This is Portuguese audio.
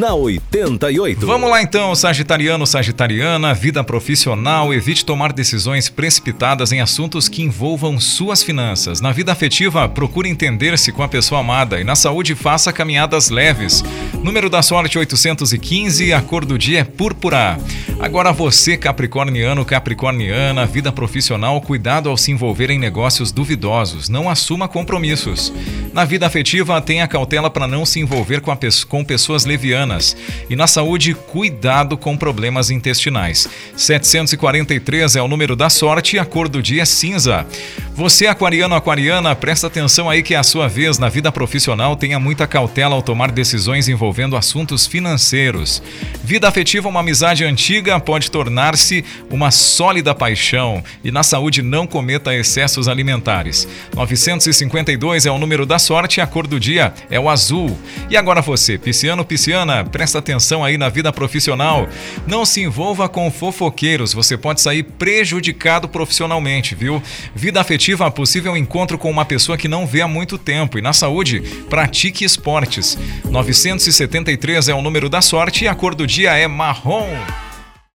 na 88. Vamos lá então, Sagitariano, Sagitariana, vida profissional, evite tomar decisões precipitadas em assuntos que envolvam suas finanças. Na vida afetiva, procure entender-se com a pessoa amada e na saúde faça caminhadas leves. Número da sorte 815, a cor do dia é púrpura. Agora você, capricorniano, capricorniana, vida profissional, cuidado ao se envolver em negócios duvidosos, não assuma compromissos. Na vida afetiva, tenha cautela para não se envolver com, com pessoas levianas. E na saúde, cuidado com problemas intestinais. 743 é o número da sorte e a cor do dia é cinza. Você, aquariano, aquariana, presta atenção aí que é a sua vez na vida profissional. Tenha muita cautela ao tomar decisões envolvendo assuntos financeiros. Vida afetiva, uma amizade antiga pode tornar-se uma sólida paixão. E na saúde, não cometa excessos alimentares. 952 é o número da sorte e a cor do dia é o azul. E agora você, pisciano, pisciana, presta atenção aí na vida profissional. Não se envolva com fofoqueiros, você pode sair prejudicado profissionalmente, viu? Vida afetiva, possível encontro com uma pessoa que não vê há muito tempo. E na saúde, pratique esportes. 973 é o número da sorte e a cor do dia é marrom.